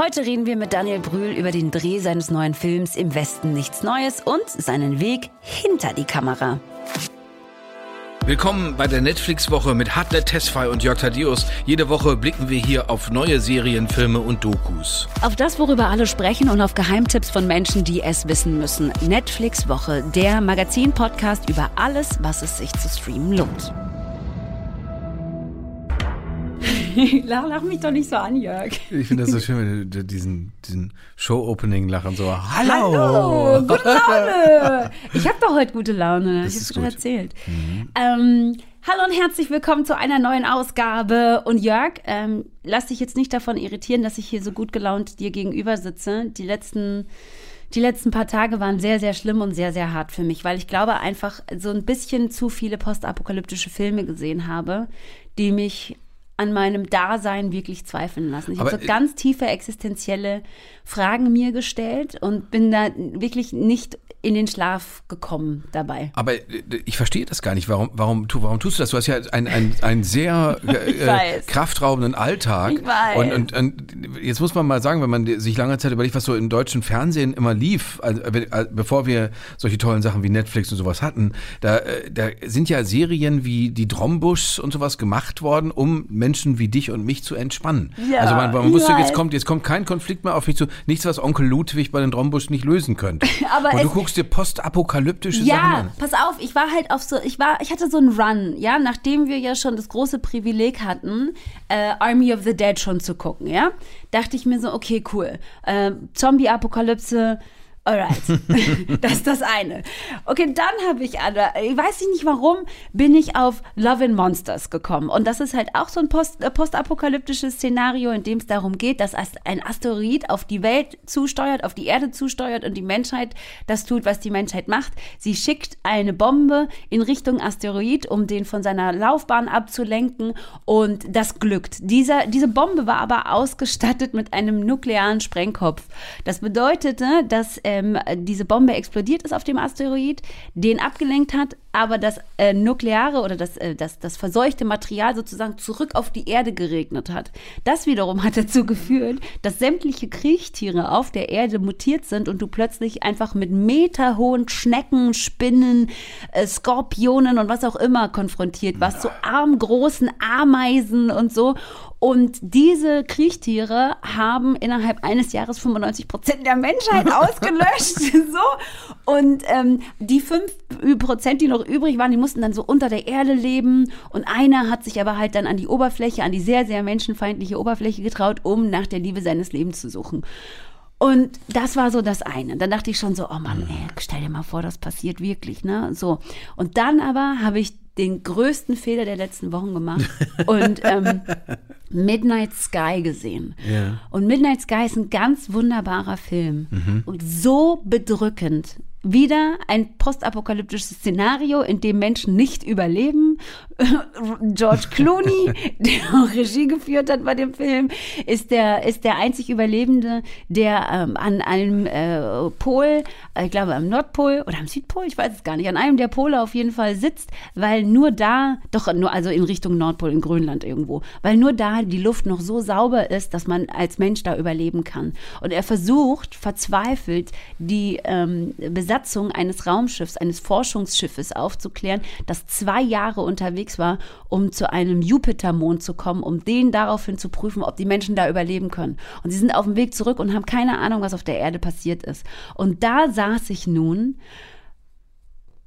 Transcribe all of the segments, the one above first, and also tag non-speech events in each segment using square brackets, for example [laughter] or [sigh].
Heute reden wir mit Daniel Brühl über den Dreh seines neuen Films Im Westen nichts Neues und seinen Weg hinter die Kamera. Willkommen bei der Netflix-Woche mit Hartnett Tesfay und Jörg Thaddeus. Jede Woche blicken wir hier auf neue Serien, Filme und Dokus. Auf das, worüber alle sprechen und auf Geheimtipps von Menschen, die es wissen müssen. Netflix-Woche, der Magazin-Podcast über alles, was es sich zu streamen lohnt. [laughs] lach, lach, mich doch nicht so an, Jörg. Ich finde das so schön, wenn du diesen, diesen Show-Opening-Lachen so, hallo. Hallo, gute Laune. Ich habe doch heute gute Laune, das ich habe schon erzählt. Mhm. Ähm, hallo und herzlich willkommen zu einer neuen Ausgabe. Und Jörg, ähm, lass dich jetzt nicht davon irritieren, dass ich hier so gut gelaunt dir gegenüber sitze. Die letzten die letzten paar Tage waren sehr, sehr schlimm und sehr, sehr hart für mich, weil ich glaube einfach so ein bisschen zu viele postapokalyptische Filme gesehen habe, die mich an meinem Dasein wirklich zweifeln lassen. Ich habe so ganz tiefe existenzielle Fragen mir gestellt und bin da wirklich nicht in den Schlaf gekommen dabei. Aber äh, ich verstehe das gar nicht. Warum, warum, warum tust du das? Du hast ja einen, einen, einen sehr [laughs] äh, kraftraubenden Alltag. Ich weiß. Und, und, und, jetzt muss man mal sagen, wenn man sich lange Zeit überlegt, was so im deutschen Fernsehen immer lief, also, äh, bevor wir solche tollen Sachen wie Netflix und sowas hatten, da, äh, da sind ja Serien wie die Drombusch und sowas gemacht worden, um Menschen wie dich und mich zu entspannen. Ja, also man, man wusste, jetzt kommt, jetzt kommt kein Konflikt mehr auf mich zu. Nichts, was Onkel Ludwig bei den Drombusch nicht lösen könnte. [laughs] Aber und du guckst dir postapokalyptische ja, Sachen an. Ja, pass auf, ich war halt auf so, ich war, ich hatte so einen Run, ja, nachdem wir ja schon das große Privileg hatten, äh, Army of the Dead schon zu gucken, ja, dachte ich mir so, okay, cool, äh, Zombie-Apokalypse, Alright, [laughs] das ist das eine. Okay, dann habe ich, ich weiß nicht warum, bin ich auf Love and Monsters gekommen. Und das ist halt auch so ein Post, äh, postapokalyptisches Szenario, in dem es darum geht, dass ein Asteroid auf die Welt zusteuert, auf die Erde zusteuert und die Menschheit das tut, was die Menschheit macht. Sie schickt eine Bombe in Richtung Asteroid, um den von seiner Laufbahn abzulenken und das glückt. Dieser, diese Bombe war aber ausgestattet mit einem nuklearen Sprengkopf. Das bedeutete, dass äh, ähm, diese Bombe explodiert ist auf dem Asteroid, den abgelenkt hat, aber das äh, nukleare oder das, äh, das, das verseuchte Material sozusagen zurück auf die Erde geregnet hat. Das wiederum hat dazu geführt, dass sämtliche Kriechtiere auf der Erde mutiert sind und du plötzlich einfach mit meterhohen Schnecken, Spinnen, äh, Skorpionen und was auch immer konfrontiert warst, so armgroßen Ameisen und so. Und diese Kriechtiere haben innerhalb eines Jahres 95 Prozent der Menschheit [laughs] ausgelöscht. [laughs] so. Und ähm, die fünf Prozent, die noch übrig waren, die mussten dann so unter der Erde leben. Und einer hat sich aber halt dann an die Oberfläche, an die sehr, sehr menschenfeindliche Oberfläche getraut, um nach der Liebe seines Lebens zu suchen. Und das war so das eine. Dann dachte ich schon so, oh Mann, ey, stell dir mal vor, das passiert wirklich, ne? So. Und dann aber habe ich den größten Fehler der letzten Wochen gemacht [laughs] und ähm, Midnight Sky gesehen. Ja. Und Midnight Sky ist ein ganz wunderbarer Film mhm. und so bedrückend wieder ein postapokalyptisches Szenario, in dem Menschen nicht überleben. [laughs] George Clooney, [laughs] der auch Regie geführt hat bei dem Film, ist der, ist der einzig Überlebende, der ähm, an einem äh, Pol, äh, ich glaube am Nordpol oder am Südpol, ich weiß es gar nicht, an einem der Pole auf jeden Fall sitzt, weil nur da, doch nur also in Richtung Nordpol, in Grönland irgendwo, weil nur da die Luft noch so sauber ist, dass man als Mensch da überleben kann. Und er versucht verzweifelt, die ähm, Besatzung eines Raumschiffs, eines Forschungsschiffes aufzuklären, das zwei Jahre unterwegs war, um zu einem Jupitermond zu kommen, um den daraufhin zu prüfen, ob die Menschen da überleben können. Und sie sind auf dem Weg zurück und haben keine Ahnung, was auf der Erde passiert ist. Und da saß ich nun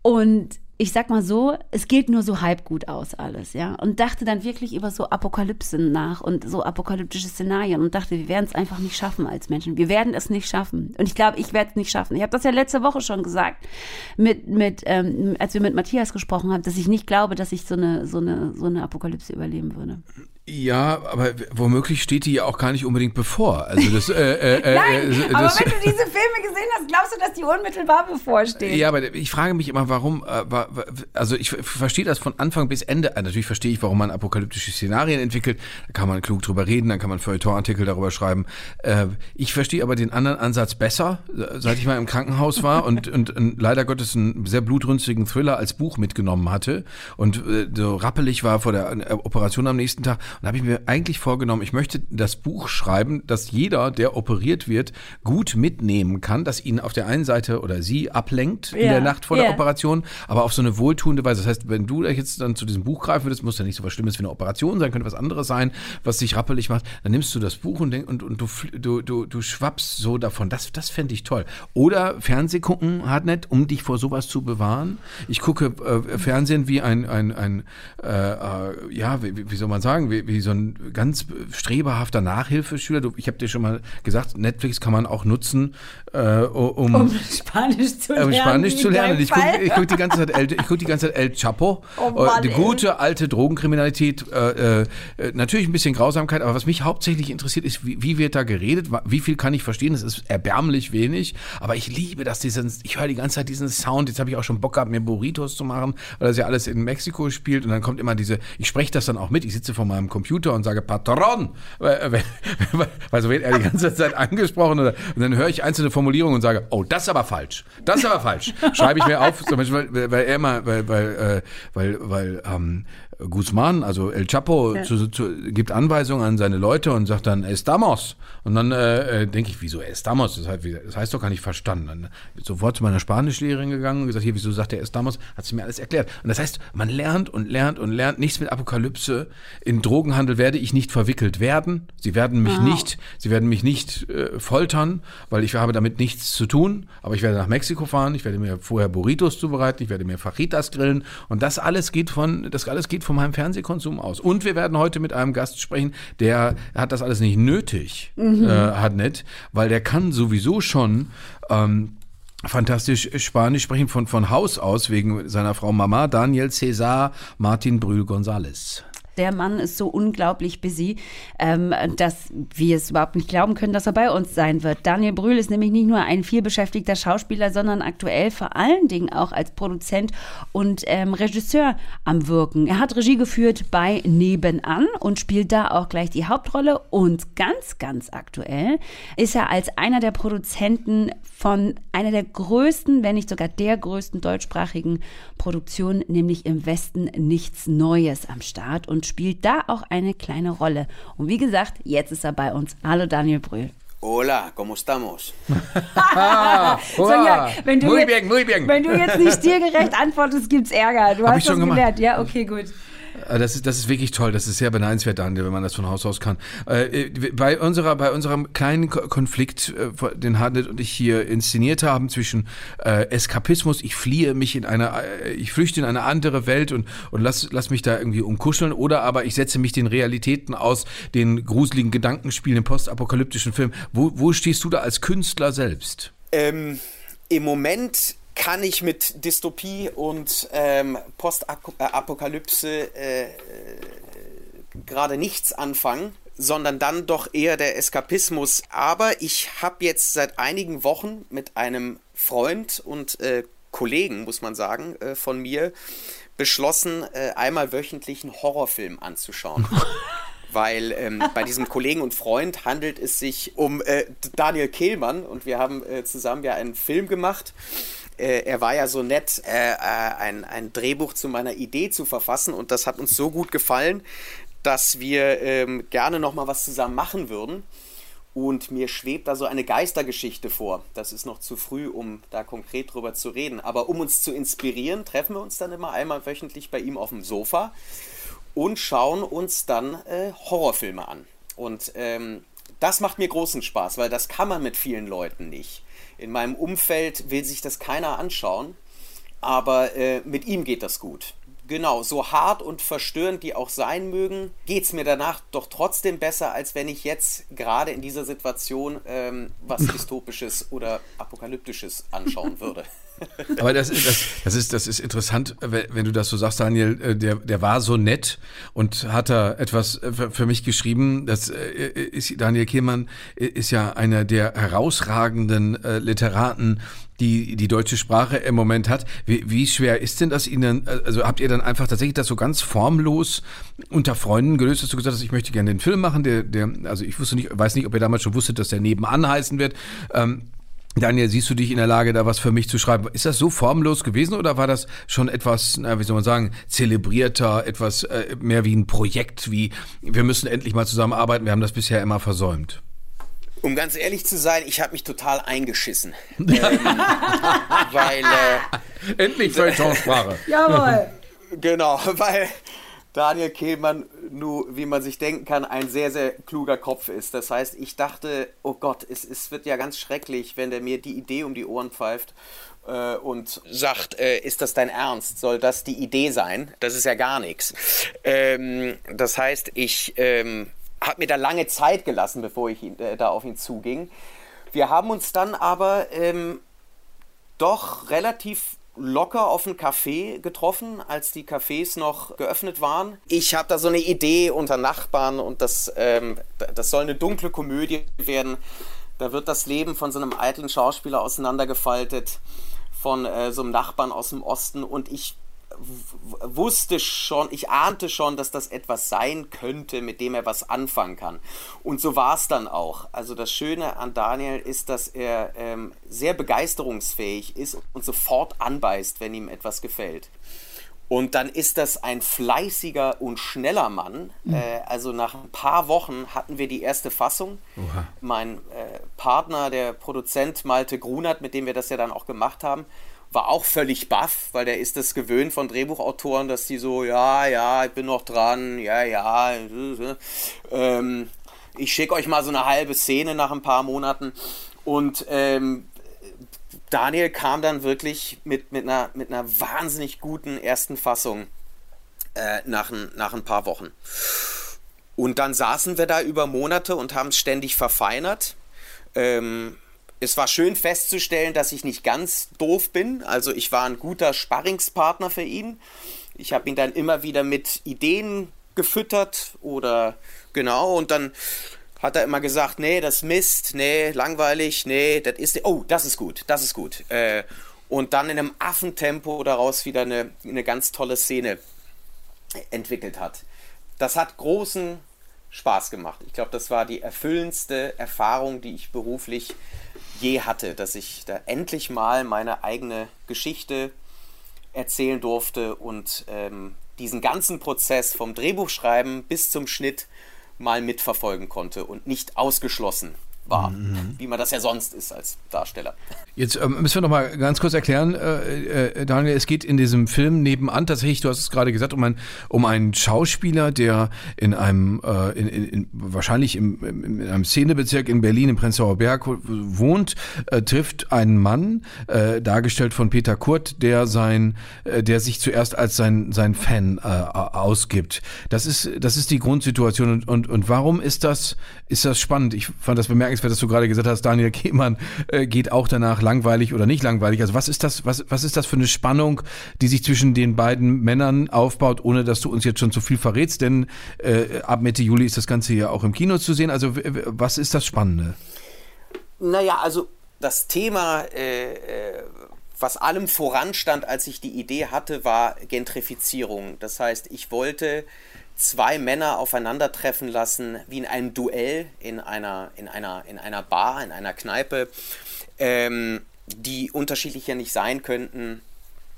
und ich sag mal so, es geht nur so halb gut aus alles, ja. Und dachte dann wirklich über so Apokalypsen nach und so apokalyptische Szenarien und dachte, wir werden es einfach nicht schaffen als Menschen. Wir werden es nicht schaffen. Und ich glaube, ich werde es nicht schaffen. Ich habe das ja letzte Woche schon gesagt, mit, mit, ähm, als wir mit Matthias gesprochen haben, dass ich nicht glaube, dass ich so eine, so eine, so eine Apokalypse überleben würde. Ja, aber womöglich steht die ja auch gar nicht unbedingt bevor. Also das, äh, äh, äh Nein, äh, aber wenn du diese Filme gesehen glaubst du, dass die unmittelbar bevorstehen? Ja, aber ich frage mich immer, warum, äh, also ich verstehe das von Anfang bis Ende. Äh, natürlich verstehe ich, warum man apokalyptische Szenarien entwickelt. Da kann man klug drüber reden, dann kann man Feuilleton-Artikel darüber schreiben. Ich verstehe aber den anderen Ansatz besser, seit ich mal im Krankenhaus war [laughs] und, und, und leider Gottes einen sehr blutrünstigen Thriller als Buch mitgenommen hatte und so rappelig war vor der Operation am nächsten Tag Und da habe ich mir eigentlich vorgenommen, ich möchte das Buch schreiben, dass jeder, der operiert wird, gut mitnehmen kann, dass ihn auf der einen Seite oder sie ablenkt in der Nacht vor der Operation, aber auf so eine wohltuende Weise. Das heißt, wenn du jetzt dann zu diesem Buch greifen würdest, muss ja nicht so was Schlimmes wie eine Operation sein, könnte was anderes sein, was dich rappelig macht, dann nimmst du das Buch und, denk, und, und du, du, du, du schwappst so davon. Das, das fände ich toll. Oder Fernseh gucken, Hardnet, um dich vor sowas zu bewahren. Ich gucke äh, Fernsehen wie ein, ein, ein äh, äh, ja, wie, wie, soll man sagen, wie, wie so ein ganz streberhafter Nachhilfeschüler. Du, ich habe dir schon mal gesagt, Netflix kann man auch nutzen, äh, um, um, Spanisch zu lernen. Um Spanisch zu lernen. Ich gucke guck die ganze Zeit El, ich guck die ganze Zeit El Chapo, oh Mann, die gute alte Drogenkriminalität. Äh, äh, natürlich ein bisschen Grausamkeit, aber was mich hauptsächlich interessiert, ist, wie, wie wird da geredet? Wie viel kann ich verstehen? Das ist erbärmlich wenig, aber ich liebe das. Diesen, ich höre die ganze Zeit diesen Sound. Jetzt habe ich auch schon Bock gehabt, mir Burritos zu machen, weil das ja alles in Mexiko spielt. Und dann kommt immer diese, ich spreche das dann auch mit. Ich sitze vor meinem Computer und sage Patron, weil, [laughs] weil so wird er die ganze Zeit angesprochen. Oder, und dann höre ich einzelne Formulierungen und sage, oh, das ist aber falsch. Das ist aber falsch. Schreibe ich mir auf, zum Beispiel, weil er immer, weil, weil, äh, weil, weil ähm, Guzman, also El Chapo, ja. zu, zu, gibt Anweisungen an seine Leute und sagt dann Estamos. Und dann äh, äh denke ich, wieso Estamos? Das heißt, das heißt doch gar nicht verstanden. Dann sofort zu meiner Spanischlehrerin gegangen und gesagt, hier, wieso sagt er Estamos? Hat sie mir alles erklärt. Und das heißt, man lernt und lernt und lernt nichts mit Apokalypse. In Drogenhandel werde ich nicht verwickelt werden. Sie werden mich wow. nicht, sie werden mich nicht äh, foltern, weil ich habe damit nichts zu tun. Aber ich werde nach Mexiko fahren, ich werde mir vorher Burritos zubereiten, ich werde mir Fajitas grillen und das alles geht von, das alles geht von meinem Fernsehkonsum aus. Und wir werden heute mit einem Gast sprechen, der hat das alles nicht nötig, mhm. äh, hat nicht, weil der kann sowieso schon ähm, fantastisch Spanisch sprechen von, von Haus aus wegen seiner Frau Mama Daniel César Martin Brühl González der Mann ist so unglaublich busy, ähm, dass wir es überhaupt nicht glauben können, dass er bei uns sein wird. Daniel Brühl ist nämlich nicht nur ein vielbeschäftigter Schauspieler, sondern aktuell vor allen Dingen auch als Produzent und ähm, Regisseur am Wirken. Er hat Regie geführt bei Nebenan und spielt da auch gleich die Hauptrolle. Und ganz, ganz aktuell ist er als einer der Produzenten von einer der größten, wenn nicht sogar der größten deutschsprachigen Produktionen, nämlich im Westen nichts Neues am Start und spielt da auch eine kleine Rolle. Und wie gesagt, jetzt ist er bei uns. Hallo Daniel Brühl. Hola, ¿cómo estamos? [laughs] [laughs] Sonja, wenn du, muy jetzt, bien, muy bien. wenn du jetzt nicht stilgerecht antwortest, gibt es Ärger. Du Hab hast das gelernt. Ja, okay, gut. Äh, das ist, das ist wirklich toll. Das ist sehr beneidenswert, Daniel, wenn man das von Haus aus kann. Äh, bei, unserer, bei unserem kleinen Konflikt, äh, den Hartnett und ich hier inszeniert haben zwischen Eskapismus, ich fliehe mich in eine, ich flüchte in eine andere Welt und, und lass, lass mich da irgendwie umkuscheln, oder aber ich setze mich den Realitäten aus, den gruseligen Gedankenspielen, den postapokalyptischen Film. Wo, wo stehst du da als Künstler selbst? Ähm, Im Moment kann ich mit Dystopie und ähm, Postapokalypse äh, gerade nichts anfangen, sondern dann doch eher der Eskapismus. Aber ich habe jetzt seit einigen Wochen mit einem Freund und äh, Kollegen, muss man sagen, äh, von mir beschlossen, äh, einmal wöchentlich einen Horrorfilm anzuschauen. [laughs] weil ähm, bei diesem Kollegen und Freund handelt es sich um äh, Daniel Kehlmann und wir haben äh, zusammen ja einen Film gemacht äh, er war ja so nett, äh, äh, ein, ein Drehbuch zu meiner Idee zu verfassen und das hat uns so gut gefallen, dass wir ähm, gerne nochmal was zusammen machen würden. Und mir schwebt da so eine Geistergeschichte vor. Das ist noch zu früh, um da konkret drüber zu reden. Aber um uns zu inspirieren, treffen wir uns dann immer einmal wöchentlich bei ihm auf dem Sofa und schauen uns dann äh, Horrorfilme an. Und ähm, das macht mir großen Spaß, weil das kann man mit vielen Leuten nicht. In meinem Umfeld will sich das keiner anschauen, aber äh, mit ihm geht das gut. Genau, so hart und verstörend die auch sein mögen, geht es mir danach doch trotzdem besser, als wenn ich jetzt gerade in dieser Situation ähm, was [laughs] Dystopisches oder Apokalyptisches anschauen würde. Aber das, das, das, ist, das ist interessant, wenn du das so sagst, Daniel. Äh, der, der war so nett und hat da etwas äh, für mich geschrieben. Das äh, ist, Daniel Kehlmann ist ja einer der herausragenden Literaten, die die deutsche Sprache im Moment hat. Wie, wie schwer ist denn das Ihnen? Also habt ihr dann einfach tatsächlich das so ganz formlos unter Freunden gelöst, dass du gesagt hast, ich möchte gerne den Film machen, der, der, also ich wusste nicht, weiß nicht, ob ihr damals schon wusstet, dass der nebenan heißen wird. Ähm, Daniel, siehst du dich in der Lage, da was für mich zu schreiben? Ist das so formlos gewesen oder war das schon etwas, na, wie soll man sagen, zelebrierter, etwas äh, mehr wie ein Projekt, wie wir müssen endlich mal zusammenarbeiten, wir haben das bisher immer versäumt? Um ganz ehrlich zu sein, ich habe mich total eingeschissen. [laughs] ähm, weil. Äh, Endlich Feuilleton-Sprache. Jawohl. Genau, weil Daniel Kehlmann, nur wie man sich denken kann, ein sehr, sehr kluger Kopf ist. Das heißt, ich dachte, oh Gott, es, es wird ja ganz schrecklich, wenn der mir die Idee um die Ohren pfeift äh, und sagt, äh, ist das dein Ernst? Soll das die Idee sein? Das ist ja gar nichts. Ähm, das heißt, ich ähm, habe mir da lange Zeit gelassen, bevor ich ihn, äh, da auf ihn zuging. Wir haben uns dann aber ähm, doch relativ locker auf ein Café getroffen, als die Cafés noch geöffnet waren. Ich habe da so eine Idee unter Nachbarn und das, ähm, das soll eine dunkle Komödie werden. Da wird das Leben von so einem eitlen Schauspieler auseinandergefaltet, von äh, so einem Nachbarn aus dem Osten und ich wusste schon, ich ahnte schon, dass das etwas sein könnte, mit dem er was anfangen kann. Und so war es dann auch. Also das Schöne an Daniel ist, dass er ähm, sehr begeisterungsfähig ist und sofort anbeißt, wenn ihm etwas gefällt. Und dann ist das ein fleißiger und schneller Mann. Mhm. Äh, also nach ein paar Wochen hatten wir die erste Fassung. Oha. Mein äh, Partner, der Produzent Malte Grunert, mit dem wir das ja dann auch gemacht haben, war auch völlig baff, weil der ist das gewöhnt von Drehbuchautoren, dass die so, ja, ja, ich bin noch dran, ja, ja. Ähm, ich schicke euch mal so eine halbe Szene nach ein paar Monaten. Und ähm, Daniel kam dann wirklich mit, mit, einer, mit einer wahnsinnig guten ersten Fassung äh, nach, ein, nach ein paar Wochen. Und dann saßen wir da über Monate und haben es ständig verfeinert. Ähm, es war schön festzustellen, dass ich nicht ganz doof bin. Also ich war ein guter Sparringspartner für ihn. Ich habe ihn dann immer wieder mit Ideen gefüttert oder genau und dann hat er immer gesagt, nee, das Mist, nee, langweilig, nee, das ist, oh, das ist gut, das ist gut. Äh, und dann in einem Affentempo daraus wieder eine, eine ganz tolle Szene entwickelt hat. Das hat großen Spaß gemacht. Ich glaube, das war die erfüllendste Erfahrung, die ich beruflich je hatte, dass ich da endlich mal meine eigene Geschichte erzählen durfte und ähm, diesen ganzen Prozess vom Drehbuchschreiben bis zum Schnitt mal mitverfolgen konnte und nicht ausgeschlossen war, mhm. wie man das ja sonst ist als Darsteller. Jetzt ähm, müssen wir noch mal ganz kurz erklären, äh, äh, Daniel, es geht in diesem Film nebenan tatsächlich, du hast es gerade gesagt, um, ein, um einen Schauspieler, der in einem, äh, in, in, in, wahrscheinlich im, in einem Szenebezirk in Berlin, im Prenzlauer Berg wohnt, äh, trifft einen Mann, äh, dargestellt von Peter Kurt, der sein, äh, der sich zuerst als sein, sein Fan ausgibt. Das ist, das ist die Grundsituation und, und, und warum ist das, ist das spannend? Ich fand das bemerkenswert, dass du gerade gesagt hast, Daniel Kehmann geht auch danach langweilig oder nicht langweilig? Also was ist das, was, was ist das für eine Spannung, die sich zwischen den beiden Männern aufbaut, ohne dass du uns jetzt schon zu viel verrätst? Denn äh, ab Mitte Juli ist das Ganze ja auch im Kino zu sehen. Also was ist das Spannende? Naja, also das Thema, äh, äh, was allem voranstand, als ich die Idee hatte, war Gentrifizierung. Das heißt, ich wollte zwei Männer aufeinandertreffen lassen, wie in einem Duell in einer, in einer, in einer Bar, in einer Kneipe ähm, die unterschiedlicher nicht sein könnten.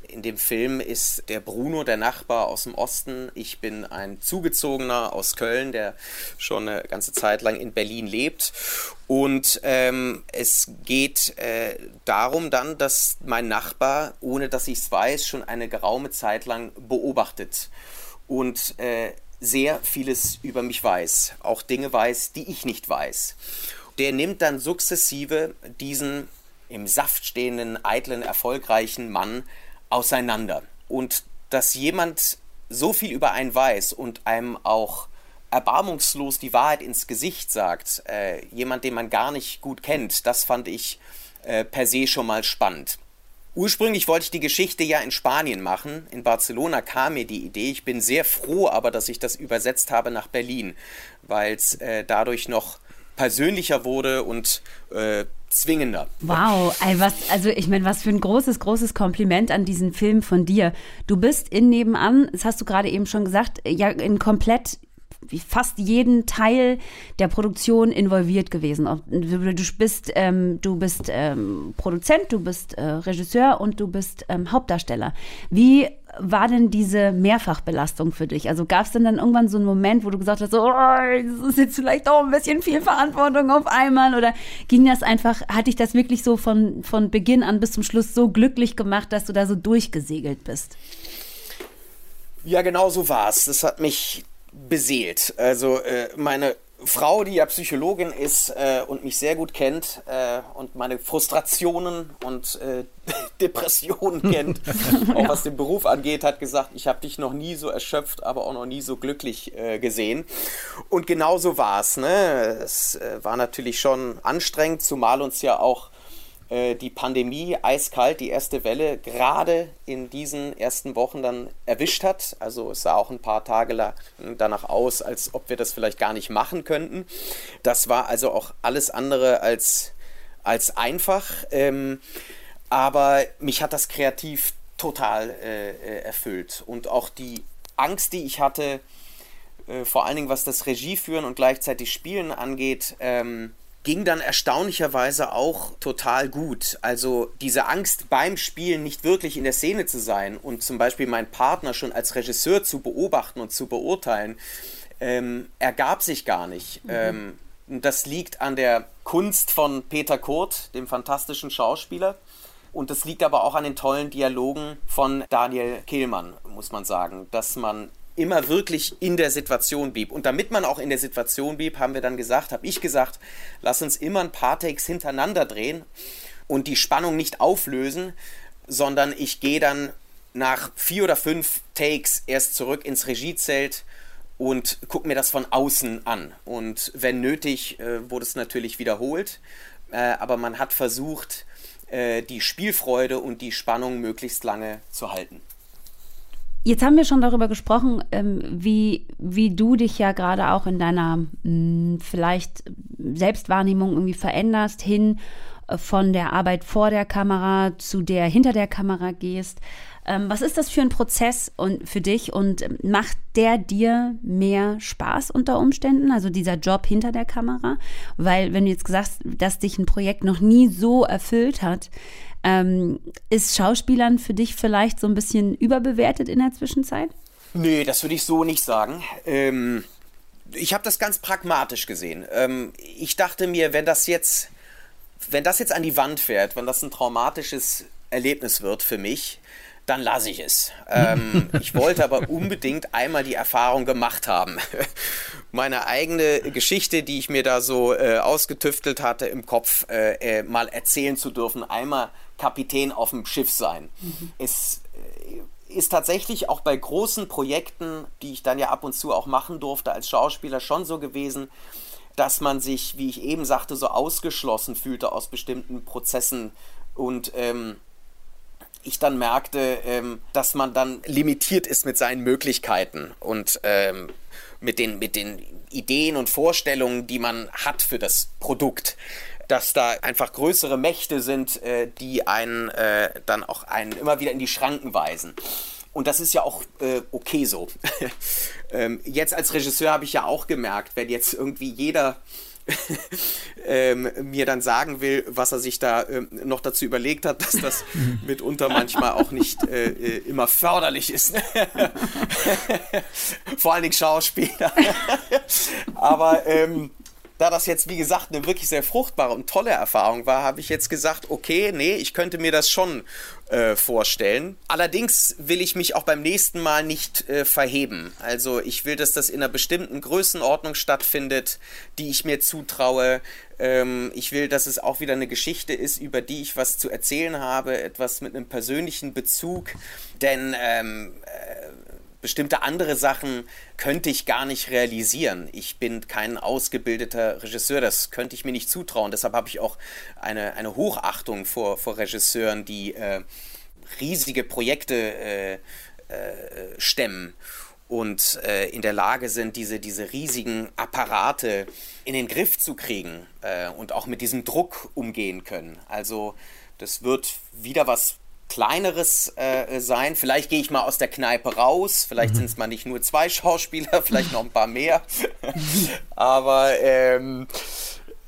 In dem Film ist der Bruno der Nachbar aus dem Osten. Ich bin ein Zugezogener aus Köln, der schon eine ganze Zeit lang in Berlin lebt. Und ähm, es geht äh, darum dann, dass mein Nachbar, ohne dass ich es weiß, schon eine geraume Zeit lang beobachtet und äh, sehr vieles über mich weiß. Auch Dinge weiß, die ich nicht weiß der nimmt dann sukzessive diesen im Saft stehenden, eitlen, erfolgreichen Mann auseinander. Und dass jemand so viel über einen weiß und einem auch erbarmungslos die Wahrheit ins Gesicht sagt, äh, jemand, den man gar nicht gut kennt, das fand ich äh, per se schon mal spannend. Ursprünglich wollte ich die Geschichte ja in Spanien machen. In Barcelona kam mir die Idee. Ich bin sehr froh aber, dass ich das übersetzt habe nach Berlin, weil es äh, dadurch noch persönlicher wurde und äh, zwingender. Wow, was, also ich meine, was für ein großes, großes Kompliment an diesen Film von dir. Du bist in nebenan, das hast du gerade eben schon gesagt, ja in komplett fast jeden Teil der Produktion involviert gewesen. Du bist, ähm, du bist ähm, Produzent, du bist äh, Regisseur und du bist ähm, Hauptdarsteller. Wie war denn diese Mehrfachbelastung für dich? Also gab es denn dann irgendwann so einen Moment, wo du gesagt hast, so, oh, das ist jetzt vielleicht auch ein bisschen viel Verantwortung auf einmal? Oder ging das einfach, hat dich das wirklich so von, von Beginn an bis zum Schluss so glücklich gemacht, dass du da so durchgesegelt bist? Ja, genau so war es. Das hat mich beseelt. Also äh, meine Frau, die ja Psychologin ist äh, und mich sehr gut kennt äh, und meine Frustrationen und äh, [laughs] Depressionen kennt, [laughs] auch was den Beruf angeht, hat gesagt, ich habe dich noch nie so erschöpft, aber auch noch nie so glücklich äh, gesehen. Und genau so war es. Ne? Es äh, war natürlich schon anstrengend, zumal uns ja auch äh, die Pandemie eiskalt, die erste Welle, gerade in diesen ersten Wochen dann erwischt hat. Also es sah auch ein paar Tage danach aus, als ob wir das vielleicht gar nicht machen könnten. Das war also auch alles andere als, als einfach. Ähm, aber mich hat das kreativ total äh, äh erfüllt. Und auch die Angst, die ich hatte, äh, vor allen Dingen was das Regieführen und gleichzeitig Spielen angeht, ähm, ging dann erstaunlicherweise auch total gut. Also diese Angst beim Spielen nicht wirklich in der Szene zu sein und zum Beispiel meinen Partner schon als Regisseur zu beobachten und zu beurteilen, ähm, ergab sich gar nicht. Mhm. Ähm, das liegt an der Kunst von Peter Kurt, dem fantastischen Schauspieler. Und das liegt aber auch an den tollen Dialogen von Daniel Kehlmann, muss man sagen, dass man immer wirklich in der Situation blieb. Und damit man auch in der Situation blieb, haben wir dann gesagt, habe ich gesagt, lass uns immer ein paar Takes hintereinander drehen und die Spannung nicht auflösen, sondern ich gehe dann nach vier oder fünf Takes erst zurück ins Regiezelt und gucke mir das von außen an. Und wenn nötig, äh, wurde es natürlich wiederholt, äh, aber man hat versucht, äh, die Spielfreude und die Spannung möglichst lange zu halten. Jetzt haben wir schon darüber gesprochen, ähm, wie, wie du dich ja gerade auch in deiner mh, hm, vielleicht Selbstwahrnehmung irgendwie veränderst, hin äh, von der Arbeit vor der Kamera zu der hinter der Kamera gehst. Ähm, was ist das für ein Prozess und für dich und ähm, macht der dir mehr Spaß unter Umständen, also dieser Job hinter der Kamera? Weil wenn du jetzt gesagt hast, dass dich ein Projekt noch nie so erfüllt hat, ähm, ist Schauspielern für dich vielleicht so ein bisschen überbewertet in der Zwischenzeit? Nee, das würde ich so nicht sagen. Ähm, ich habe das ganz pragmatisch gesehen. Ähm, ich dachte mir, wenn das jetzt, wenn das jetzt an die Wand fährt, wenn das ein traumatisches Erlebnis wird für mich, dann lasse ich es. Ähm, [laughs] ich wollte aber unbedingt einmal die Erfahrung gemacht haben. [laughs] Meine eigene Geschichte, die ich mir da so äh, ausgetüftelt hatte im Kopf, äh, äh, mal erzählen zu dürfen, einmal Kapitän auf dem Schiff sein. Mhm. Es äh, ist tatsächlich auch bei großen Projekten, die ich dann ja ab und zu auch machen durfte als Schauspieler, schon so gewesen, dass man sich, wie ich eben sagte, so ausgeschlossen fühlte aus bestimmten Prozessen und ähm, ich dann merkte, ähm, dass man dann limitiert ist mit seinen Möglichkeiten und ähm, mit, den, mit den Ideen und Vorstellungen, die man hat für das Produkt. Dass da einfach größere Mächte sind, äh, die einen äh, dann auch einen immer wieder in die Schranken weisen. Und das ist ja auch äh, okay so. [laughs] ähm, jetzt als Regisseur habe ich ja auch gemerkt, wenn jetzt irgendwie jeder [laughs] ähm, mir dann sagen will, was er sich da ähm, noch dazu überlegt hat, dass das [laughs] mitunter manchmal auch nicht äh, äh immer förderlich ist. [laughs] Vor allen Dingen Schauspieler. Aber ähm, da das jetzt, wie gesagt, eine wirklich sehr fruchtbare und tolle Erfahrung war, habe ich jetzt gesagt, okay, nee, ich könnte mir das schon äh, vorstellen. Allerdings will ich mich auch beim nächsten Mal nicht äh, verheben. Also ich will, dass das in einer bestimmten Größenordnung stattfindet, die ich mir zutraue. Ähm, ich will, dass es auch wieder eine Geschichte ist, über die ich was zu erzählen habe, etwas mit einem persönlichen Bezug. Denn ähm, äh, bestimmte andere Sachen könnte ich gar nicht realisieren. Ich bin kein ausgebildeter Regisseur, das könnte ich mir nicht zutrauen. Deshalb habe ich auch eine, eine Hochachtung vor, vor Regisseuren, die äh, riesige Projekte äh, äh, stemmen und äh, in der Lage sind, diese, diese riesigen Apparate in den Griff zu kriegen äh, und auch mit diesem Druck umgehen können. Also das wird wieder was kleineres äh, sein. Vielleicht gehe ich mal aus der Kneipe raus. Vielleicht mhm. sind es mal nicht nur zwei [laughs] Schauspieler, vielleicht noch ein paar mehr. [laughs] Aber ähm,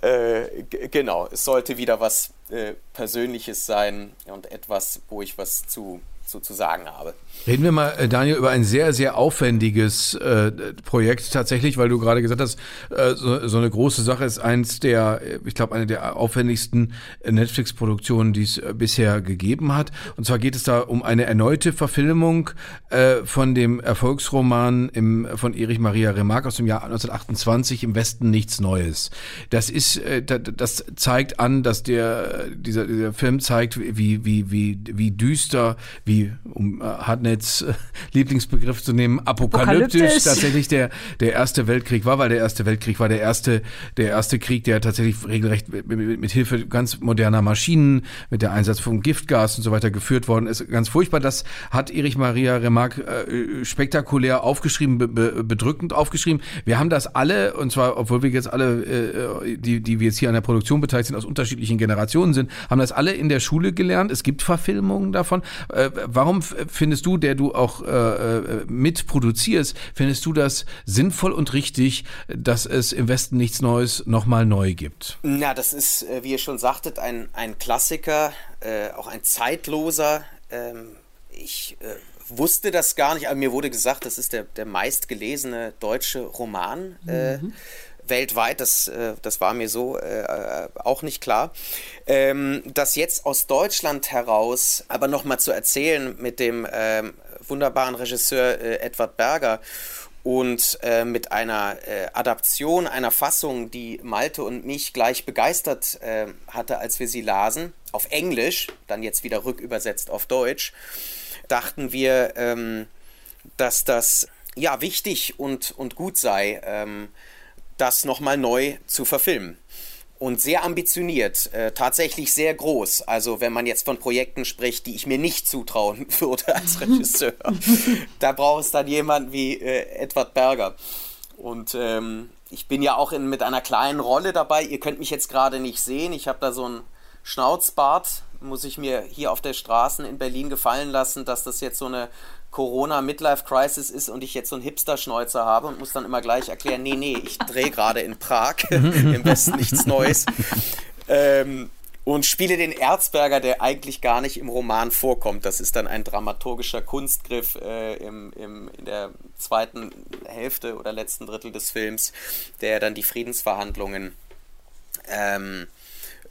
äh, genau, es sollte wieder was äh, Persönliches sein und etwas, wo ich was zu zu, zu sagen habe. Reden wir mal, äh, Daniel, über ein sehr, sehr aufwendiges äh, Projekt tatsächlich, weil du gerade gesagt hast, äh, so, so eine große Sache ist eins der, ich glaube, eine der aufwendigsten Netflix-Produktionen, die es äh, bisher gegeben hat. Und zwar geht es da um eine erneute Verfilmung äh, von dem Erfolgsroman im, von Erich Maria Remarque aus dem Jahr 1928, Im Westen nichts Neues. Das ist, äh, das zeigt an, dass der, dieser, dieser Film zeigt, wie, wie, wie, wie düster, wie wie, um äh, Hartnetts äh, Lieblingsbegriff zu nehmen, apokalyptisch, apokalyptisch, tatsächlich der, der Erste Weltkrieg war, weil der Erste Weltkrieg war der erste, der erste Krieg, der tatsächlich regelrecht mit, mit, mit Hilfe ganz moderner Maschinen, mit der Einsatz von Giftgas und so weiter geführt worden ist. Ganz furchtbar. Das hat Erich Maria Remarque äh, spektakulär aufgeschrieben, be, be, bedrückend aufgeschrieben. Wir haben das alle, und zwar, obwohl wir jetzt alle, äh, die, die wir jetzt hier an der Produktion beteiligt sind, aus unterschiedlichen Generationen sind, haben das alle in der Schule gelernt. Es gibt Verfilmungen davon. Äh, warum findest du, der du auch äh, äh, mitproduzierst, findest du das sinnvoll und richtig, dass es im Westen nichts Neues nochmal neu gibt? Na, das ist, äh, wie ihr schon sagtet, ein, ein Klassiker, äh, auch ein zeitloser. Ähm, ich äh, wusste das gar nicht, aber mir wurde gesagt, das ist der, der meistgelesene deutsche Roman. Äh, mhm weltweit, das, äh, das war mir so äh, auch nicht klar. Ähm, das jetzt aus Deutschland heraus aber nochmal zu erzählen mit dem ähm, wunderbaren Regisseur äh, Edward Berger und äh, mit einer äh, Adaption einer Fassung, die Malte und mich gleich begeistert äh, hatte, als wir sie lasen, auf Englisch, dann jetzt wieder rückübersetzt auf Deutsch, dachten wir, ähm, dass das ja wichtig und, und gut sei. Ähm, das nochmal neu zu verfilmen. Und sehr ambitioniert, äh, tatsächlich sehr groß. Also wenn man jetzt von Projekten spricht, die ich mir nicht zutrauen [laughs] würde als [laughs] Regisseur, da braucht es dann jemanden wie äh, Edward Berger. Und ähm, ich bin ja auch in, mit einer kleinen Rolle dabei. Ihr könnt mich jetzt gerade nicht sehen. Ich habe da so einen Schnauzbart, muss ich mir hier auf der Straße in Berlin gefallen lassen, dass das jetzt so eine Corona-Midlife-Crisis ist und ich jetzt so einen Hipster-Schnäuzer habe und muss dann immer gleich erklären, nee, nee, ich drehe gerade in Prag, [laughs] im Westen nichts Neues. Ähm, und spiele den Erzberger, der eigentlich gar nicht im Roman vorkommt. Das ist dann ein dramaturgischer Kunstgriff äh, im, im, in der zweiten Hälfte oder letzten Drittel des Films, der dann die Friedensverhandlungen ähm,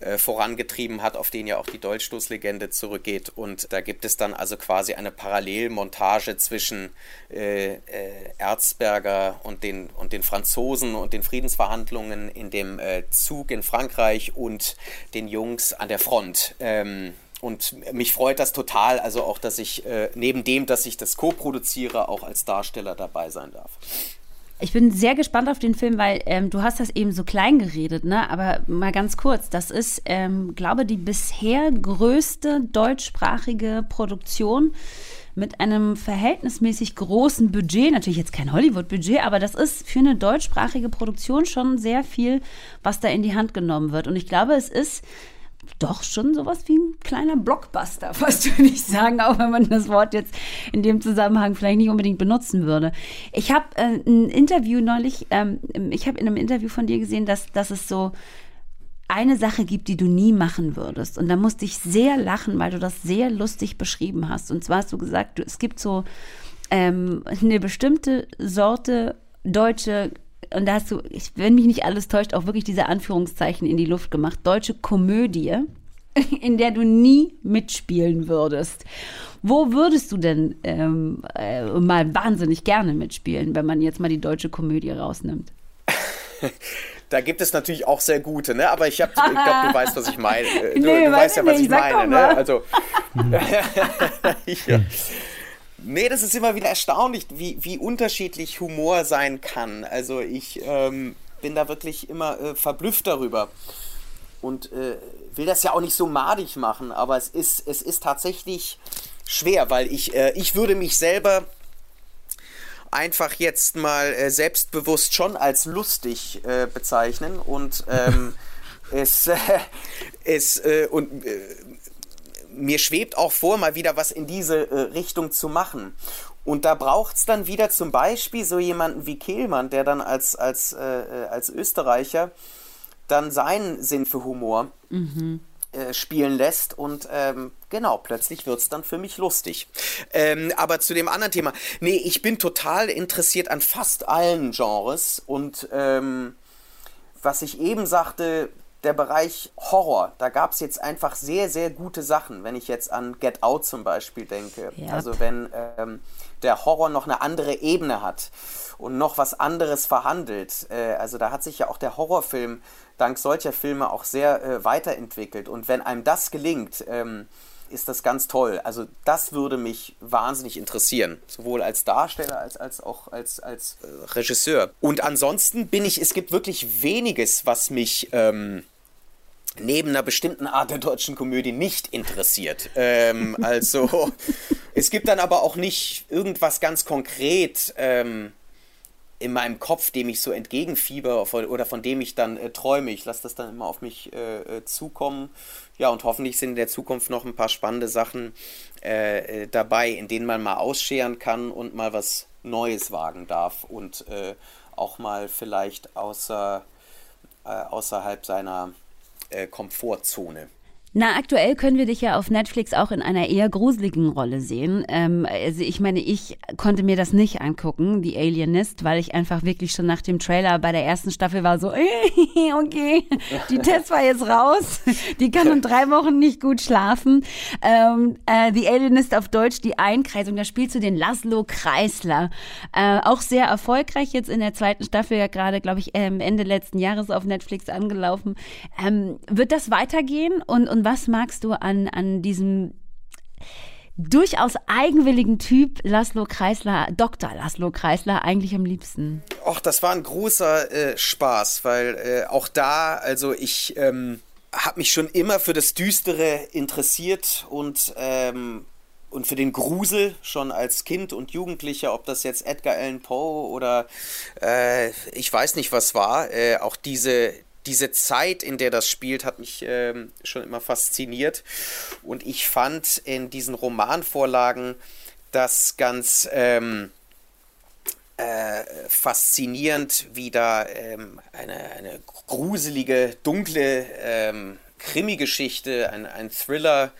äh, vorangetrieben hat, auf den ja auch die Dolchstoßlegende zurückgeht. Und da gibt es dann also quasi eine Parallelmontage zwischen äh, äh, Erzberger und den, und den Franzosen und den Friedensverhandlungen in dem äh, Zug in Frankreich und den Jungs an der Front. Ähm, und mich freut das total, also auch, dass ich äh, neben dem, dass ich das co-produziere, auch als Darsteller dabei sein darf. Ich bin sehr gespannt auf den Film, weil ähm, du hast das eben so klein geredet, ne? Aber mal ganz kurz, das ist, ähm, glaube die bisher größte deutschsprachige Produktion mit einem verhältnismäßig großen Budget, natürlich jetzt kein Hollywood-Budget, aber das ist für eine deutschsprachige Produktion schon sehr viel, was da in die Hand genommen wird. Und ich glaube, es ist doch schon sowas wie ein kleiner Blockbuster, [laughs] fast würde ich sagen, auch wenn man das Wort jetzt in dem Zusammenhang vielleicht nicht unbedingt benutzen würde. Ich habe äh, ein Interview neulich, ähm, ich habe in einem Interview von dir gesehen, dass, dass es so eine Sache gibt, die du nie machen würdest. Und da musste ich sehr lachen, weil du das sehr lustig beschrieben hast. Und zwar hast du gesagt, du, es gibt so ähm, eine bestimmte Sorte deutsche und da hast du, ich, wenn mich nicht alles täuscht, auch wirklich diese Anführungszeichen in die Luft gemacht. Deutsche Komödie, [laughs] in der du nie mitspielen würdest. Wo würdest du denn ähm, äh, mal wahnsinnig gerne mitspielen, wenn man jetzt mal die deutsche Komödie rausnimmt? [laughs] Da gibt es natürlich auch sehr gute, ne? Aber ich, ich glaube, du [laughs] weißt, was ich meine. Du, nee, du weißt ja, was ich meine, ne? Also. ja. Nee, das ist immer wieder erstaunlich, wie, wie unterschiedlich Humor sein kann. Also ich ähm, bin da wirklich immer äh, verblüfft darüber. Und äh, will das ja auch nicht so madig machen, aber es ist, es ist tatsächlich schwer, weil ich, äh, ich würde mich selber einfach jetzt mal äh, selbstbewusst schon als lustig äh, bezeichnen und ähm, [laughs] es, äh, es und mir schwebt auch vor, mal wieder was in diese äh, Richtung zu machen. Und da braucht es dann wieder zum Beispiel so jemanden wie Kehlmann, der dann als, als, äh, äh als Österreicher dann seinen Sinn für Humor mhm. äh, spielen lässt und ähm, genau, plötzlich wird es dann für mich lustig. Ähm, aber zu dem anderen Thema, nee, ich bin total interessiert an fast allen Genres und ähm, was ich eben sagte, der Bereich Horror, da gab es jetzt einfach sehr, sehr gute Sachen, wenn ich jetzt an Get Out zum Beispiel denke. Yep. Also wenn ähm, der Horror noch eine andere Ebene hat und noch was anderes verhandelt. Äh, also da hat sich ja auch der Horrorfilm dank solcher Filme auch sehr äh, weiterentwickelt. Und wenn einem das gelingt, ähm, ist das ganz toll. Also das würde mich wahnsinnig interessieren, sowohl als Darsteller als, als auch als, als äh, Regisseur. Und ansonsten bin ich, es gibt wirklich weniges, was mich ähm, neben einer bestimmten Art der deutschen Komödie nicht interessiert. Ähm, [laughs] also es gibt dann aber auch nicht irgendwas ganz konkret. Ähm, in meinem Kopf, dem ich so entgegenfieber oder von dem ich dann äh, träume. Ich lasse das dann immer auf mich äh, äh, zukommen. Ja, und hoffentlich sind in der Zukunft noch ein paar spannende Sachen äh, äh dabei, in denen man mal ausscheren kann und mal was Neues wagen darf und äh, auch mal vielleicht außer, außerhalb seiner Komfortzone. Na, aktuell können wir dich ja auf Netflix auch in einer eher gruseligen Rolle sehen. Ähm, also ich meine, ich konnte mir das nicht angucken, die Alienist, weil ich einfach wirklich schon nach dem Trailer bei der ersten Staffel war so, [laughs] okay, die Test war jetzt raus, die kann in drei Wochen nicht gut schlafen. Ähm, äh, die Alienist auf Deutsch, die Einkreisung, da spielst du den Laszlo Kreisler. Äh, auch sehr erfolgreich jetzt in der zweiten Staffel, ja gerade, glaube ich, ähm, Ende letzten Jahres auf Netflix angelaufen. Ähm, wird das weitergehen und, und was magst du an, an diesem durchaus eigenwilligen Typ Laszlo Kreisler, Dr. Laszlo Kreisler eigentlich am liebsten? Och, das war ein großer äh, Spaß, weil äh, auch da, also ich ähm, habe mich schon immer für das Düstere interessiert und ähm, und für den Grusel schon als Kind und Jugendlicher, ob das jetzt Edgar Allan Poe oder äh, ich weiß nicht was war, äh, auch diese diese Zeit, in der das spielt, hat mich ähm, schon immer fasziniert. Und ich fand in diesen Romanvorlagen das ganz ähm, äh, faszinierend, wie da ähm, eine, eine gruselige, dunkle ähm, Krimi-Geschichte, ein, ein Thriller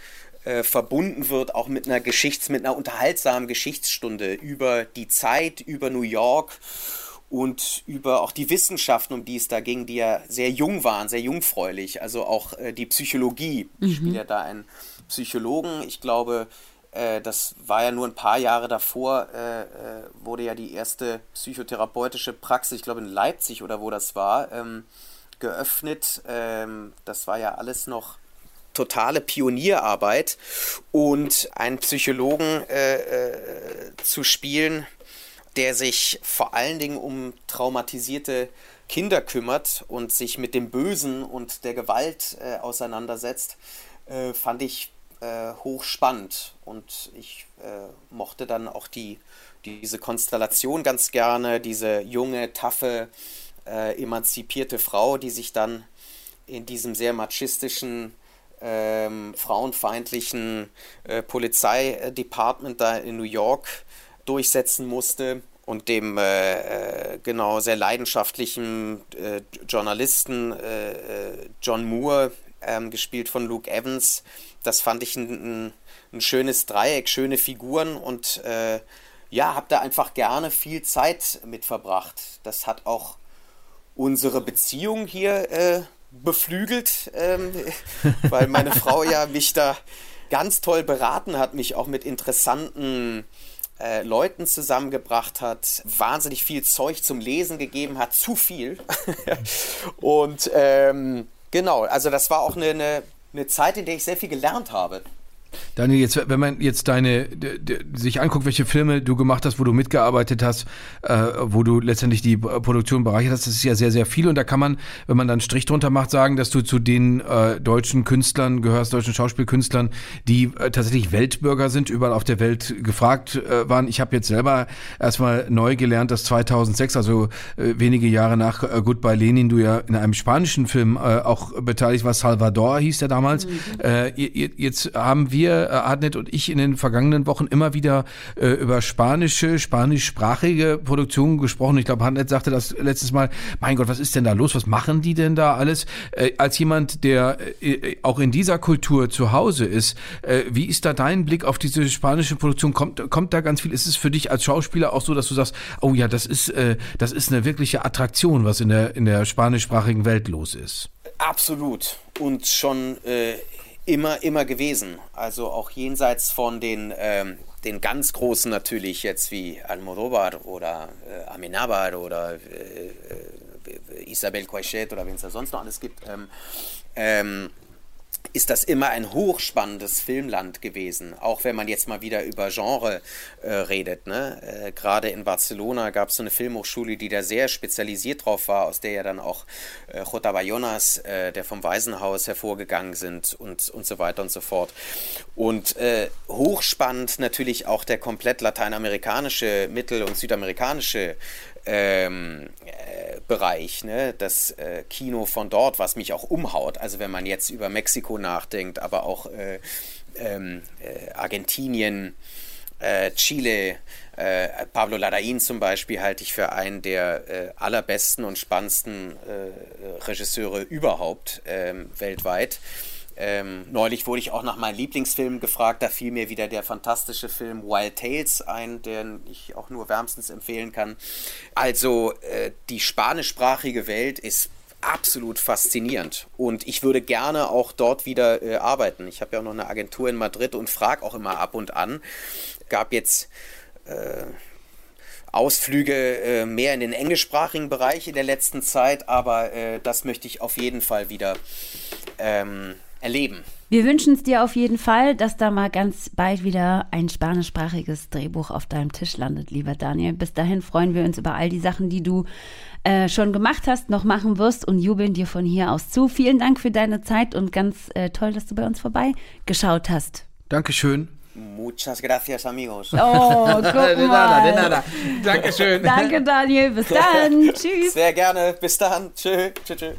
äh, verbunden wird, auch mit einer Geschichts-, mit einer unterhaltsamen Geschichtsstunde über die Zeit, über New York und über auch die Wissenschaften, um die es da ging, die ja sehr jung waren, sehr jungfräulich. Also auch äh, die Psychologie. Mhm. Ich spiele ja da einen Psychologen. Ich glaube, äh, das war ja nur ein paar Jahre davor, äh, äh, wurde ja die erste psychotherapeutische Praxis, ich glaube in Leipzig oder wo das war, ähm, geöffnet. Ähm, das war ja alles noch totale Pionierarbeit und einen Psychologen äh, äh, zu spielen, der sich vor allen Dingen um traumatisierte Kinder kümmert und sich mit dem Bösen und der Gewalt äh, auseinandersetzt, äh, fand ich äh, hochspannend. Und ich äh, mochte dann auch die, diese Konstellation ganz gerne, diese junge, taffe, äh, emanzipierte Frau, die sich dann in diesem sehr machistischen, ähm, frauenfeindlichen äh, Polizeidepartment da in New York durchsetzen musste und dem äh, äh, genau sehr leidenschaftlichen äh, Journalisten äh, äh, John Moore, ähm, gespielt von Luke Evans. Das fand ich ein, ein, ein schönes Dreieck, schöne Figuren und äh, ja, habe da einfach gerne viel Zeit mit verbracht. Das hat auch unsere Beziehung hier beflügelt, ähm, [laughs] weil meine Frau ja mich da ganz toll beraten hat, mich auch mit interessanten äh, Leuten zusammengebracht hat, wahnsinnig viel Zeug zum Lesen gegeben hat, zu viel. [laughs] und ähm, genau, also das war auch eine, eine, eine Zeit, in der ich sehr viel gelernt habe. Daniel, jetzt, wenn man jetzt deine, sich anguckt, welche Filme du gemacht hast, wo du mitgearbeitet hast, äh, wo du letztendlich die Produktion bereichert hast, das ist ja sehr, sehr viel. Und da kann man, wenn man dann einen Strich drunter macht, sagen, dass du zu den äh, deutschen Künstlern gehörst, deutschen Schauspielkünstlern, die äh, tatsächlich Weltbürger sind, überall auf der Welt gefragt äh, waren. Ich habe jetzt selber erstmal neu gelernt, dass 2006, also äh, wenige Jahre nach äh, Goodbye Lenin, du ja in einem spanischen Film auch beteiligt warst, Salvador hieß der damals. Mhm. Jetzt haben wir wir, äh, Adnet und ich, in den vergangenen Wochen immer wieder äh, über spanische, spanischsprachige Produktionen gesprochen. Ich glaube, Adnet sagte das letztes Mal. Mein Gott, was ist denn da los? Was machen die denn da alles? Äh, als jemand, der äh, auch in dieser Kultur zu Hause ist, äh, wie ist da dein Blick auf diese spanische Produktion? Kommt, kommt da ganz viel? Ist es für dich als Schauspieler auch so, dass du sagst, oh ja, das ist, äh, das ist eine wirkliche Attraktion, was in der, in der spanischsprachigen Welt los ist? Absolut. Und schon äh, immer, immer gewesen. Also auch jenseits von den, ähm, den ganz großen natürlich jetzt wie Almodóvar oder äh, Amenábar oder äh, äh Isabel Coixet oder wen es da sonst noch alles gibt. Ähm, ähm, ist das immer ein hochspannendes Filmland gewesen, auch wenn man jetzt mal wieder über Genre äh, redet. Ne? Äh, Gerade in Barcelona gab es so eine Filmhochschule, die da sehr spezialisiert drauf war, aus der ja dann auch äh, Jota Bayonas, äh, der vom Waisenhaus hervorgegangen sind und, und so weiter und so fort. Und äh, hochspannend natürlich auch der komplett lateinamerikanische, mittel- und südamerikanische ähm, äh, Bereich, ne? das äh, Kino von dort, was mich auch umhaut. Also wenn man jetzt über Mexiko nachdenkt, aber auch äh, ähm, äh, Argentinien, äh, Chile, äh, Pablo Larraín zum Beispiel halte ich für einen der allerbesten und spannendsten Regisseure überhaupt ähm, weltweit. Ähm, neulich wurde ich auch nach meinem Lieblingsfilm gefragt, da fiel mir wieder der fantastische Film Wild Tales ein, den ich auch nur wärmstens empfehlen kann. Also äh, die spanischsprachige Welt ist absolut faszinierend und ich würde gerne auch dort wieder äh, arbeiten. Ich habe ja auch noch eine Agentur in Madrid und frage auch immer ab und an. Gab jetzt äh, Ausflüge äh, mehr in den englischsprachigen Bereich in der letzten Zeit, aber äh, das möchte ich auf jeden Fall wieder ähm, erleben. Wir wünschen es dir auf jeden Fall, dass da mal ganz bald wieder ein spanischsprachiges Drehbuch auf deinem Tisch landet, lieber Daniel. Bis dahin freuen wir uns über all die Sachen, die du äh, schon gemacht hast, noch machen wirst und jubeln dir von hier aus zu. Vielen Dank für deine Zeit und ganz äh, toll, dass du bei uns vorbeigeschaut hast. Dankeschön. Muchas gracias, amigos. Oh, [laughs] guck mal. de nada, de nada. Dankeschön. Danke, Daniel. Bis dann. [laughs] Tschüss. Sehr gerne. Bis dann. Tschö. Tschö, tschö.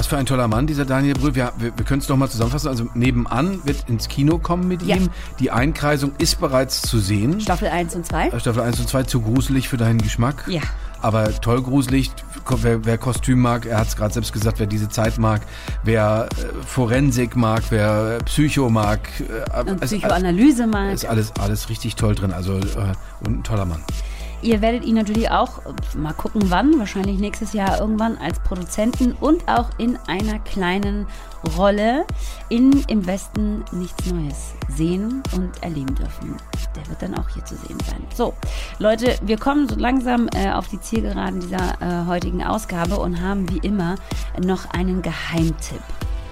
Was für ein toller Mann, dieser Daniel Brühl. Wir, wir, wir können es doch mal zusammenfassen. Also nebenan wird ins Kino kommen mit ja. ihm. Die Einkreisung ist bereits zu sehen. Staffel 1 und 2. Äh, Staffel 1 und 2, zu gruselig für deinen Geschmack. Ja. Aber toll gruselig, wer, wer Kostüm mag, er hat es gerade selbst gesagt, wer diese Zeit mag, wer äh, Forensik mag, wer Psycho mag. Äh, und Psychoanalyse mag. Ist alles, alles richtig toll drin. Also äh, und ein toller Mann. Ihr werdet ihn natürlich auch, mal gucken wann, wahrscheinlich nächstes Jahr irgendwann als Produzenten und auch in einer kleinen Rolle in Im Westen nichts Neues sehen und erleben dürfen. Der wird dann auch hier zu sehen sein. So, Leute, wir kommen so langsam äh, auf die Zielgeraden dieser äh, heutigen Ausgabe und haben wie immer noch einen Geheimtipp.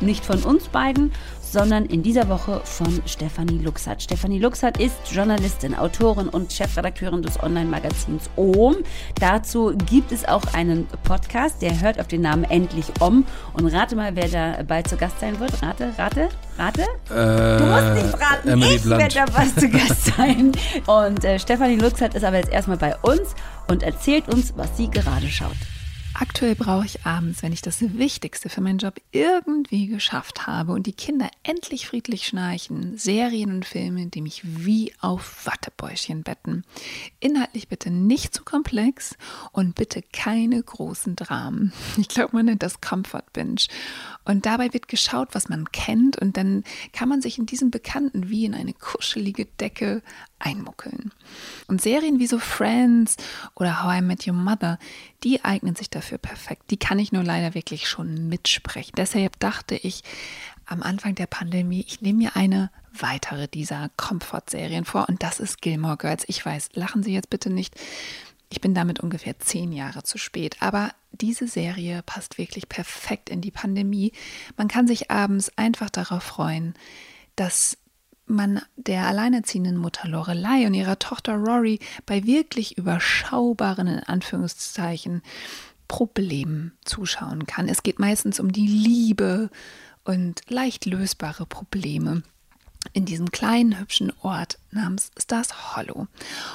Nicht von uns beiden, sondern in dieser Woche von Stefanie Luxert. Stefanie Luxert ist Journalistin, Autorin und Chefredakteurin des Online-Magazins OM. Dazu gibt es auch einen Podcast, der hört auf den Namen Endlich Om. Und rate mal, wer da bald zu Gast sein wird. Rate, rate, rate. Äh, du musst nicht raten, Emily ich werde da bald zu Gast sein. Und äh, Stefanie Luxert ist aber jetzt erstmal bei uns und erzählt uns, was sie gerade schaut. Aktuell brauche ich abends, wenn ich das Wichtigste für meinen Job irgendwie geschafft habe und die Kinder endlich friedlich schnarchen, Serien und Filme, die mich wie auf Wattebäuschen betten. Inhaltlich bitte nicht zu komplex und bitte keine großen Dramen. [laughs] Ich glaube, man nennt das Comfort Binge. Und dabei wird geschaut, was man kennt und dann kann man sich in diesem Bekannten wie in eine kuschelige Decke einmuckeln. Und Serien wie so Friends oder How I Met Your Mother, die eignen sich dafür perfekt. Die kann ich nur leider wirklich schon mitsprechen. Deshalb dachte ich am Anfang der Pandemie, ich nehme mir eine weitere dieser Comfort-Serien vor und das ist Gilmore Girls. Ich weiß, lachen Sie jetzt bitte nicht. Ich bin damit ungefähr zehn Jahre zu spät, aber diese Serie passt wirklich perfekt in die Pandemie. Man kann sich abends einfach darauf freuen, dass man der alleinerziehenden Mutter Lorelei und ihrer Tochter Rory bei wirklich überschaubaren, in Anführungszeichen, Problemen zuschauen kann. Es geht meistens um die Liebe und leicht lösbare Probleme. In diesem kleinen, hübschen Ort namens Stars Hollow.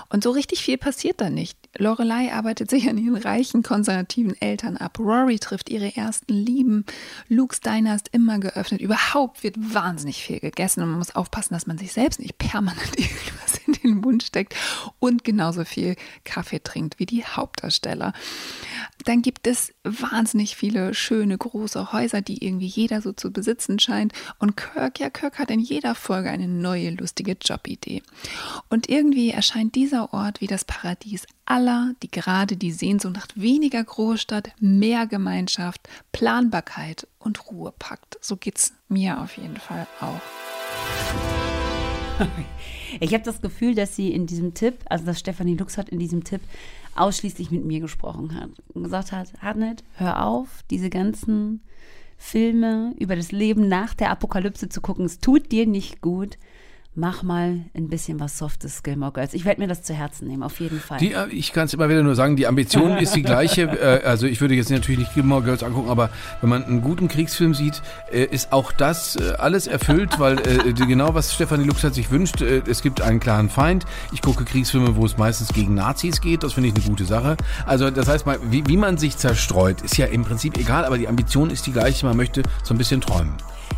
Und so richtig viel passiert da nicht. Lorelei arbeitet sich an ihren reichen, konservativen Eltern ab. Rory trifft ihre ersten Lieben. Luke's Diner ist immer geöffnet. Überhaupt wird wahnsinnig viel gegessen und man muss aufpassen, dass man sich selbst nicht permanent [laughs] irgendwas in [laughs] den Mund steckt und genauso viel Kaffee trinkt wie die Hauptdarsteller. Dann gibt es wahnsinnig viele schöne große Häuser, die irgendwie jeder so zu besitzen scheint. Und Kirk, ja, Kirk hat in jeder Folge eine neue lustige Jobidee. Und irgendwie erscheint dieser Ort wie das Paradies aller, die gerade die Sehnsucht nach weniger Großstadt, mehr Gemeinschaft, Planbarkeit und Ruhe packt. So geht's mir auf jeden Fall auch. [laughs] Ich habe das Gefühl, dass sie in diesem Tipp, also dass Stefanie Lux hat in diesem Tipp ausschließlich mit mir gesprochen hat und gesagt hat, Hartnett, hör auf, diese ganzen Filme über das Leben nach der Apokalypse zu gucken. Es tut dir nicht gut mach mal ein bisschen was Softes, Gilmore Girls. Ich werde mir das zu Herzen nehmen, auf jeden Fall. Die, äh, ich kann es immer wieder nur sagen, die Ambition [laughs] ist die gleiche. Äh, also ich würde jetzt natürlich nicht Gilmore Girls angucken, aber wenn man einen guten Kriegsfilm sieht, äh, ist auch das alles erfüllt, weil genau was Stefanie Lux hat sich wünscht, es gibt einen klaren Feind. Ich gucke Kriegsfilme, wo es meistens gegen Nazis geht, das finde ich eine gute Sache. Also das heißt, wie, wie man sich zerstreut, ist ja im Prinzip egal, aber die Ambition ist die gleiche, man möchte so ein bisschen träumen.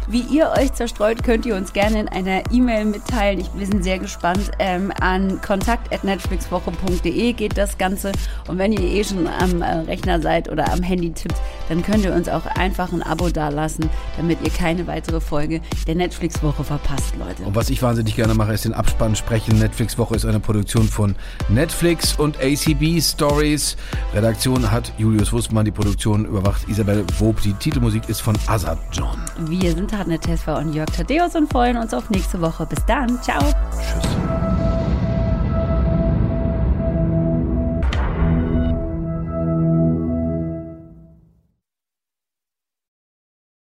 Wie ihr euch zerstreut, könnt ihr uns gerne in einer E-Mail mitteilen. Ich, wir sind sehr gespannt. Ähm, an kontakt.netflixwoche.de geht das Ganze. Und wenn ihr eh schon am äh, Rechner seid oder am Handy tippt, dann könnt ihr uns auch einfach ein Abo dalassen, damit ihr keine weitere Folge der Netflix-Woche verpasst, Leute. Und was ich wahnsinnig gerne mache, ist den Abspann sprechen. Netflix-Woche ist eine Produktion von Netflix und ACB Stories. Redaktion hat Julius Wustmann, die Produktion überwacht Isabel Wob. Die Titelmusik ist von Azad John. Wir sind Hartnett Tesfa und Jörg Tadeus und freuen uns auf nächste Woche. Bis dann. Ciao. Tschüss.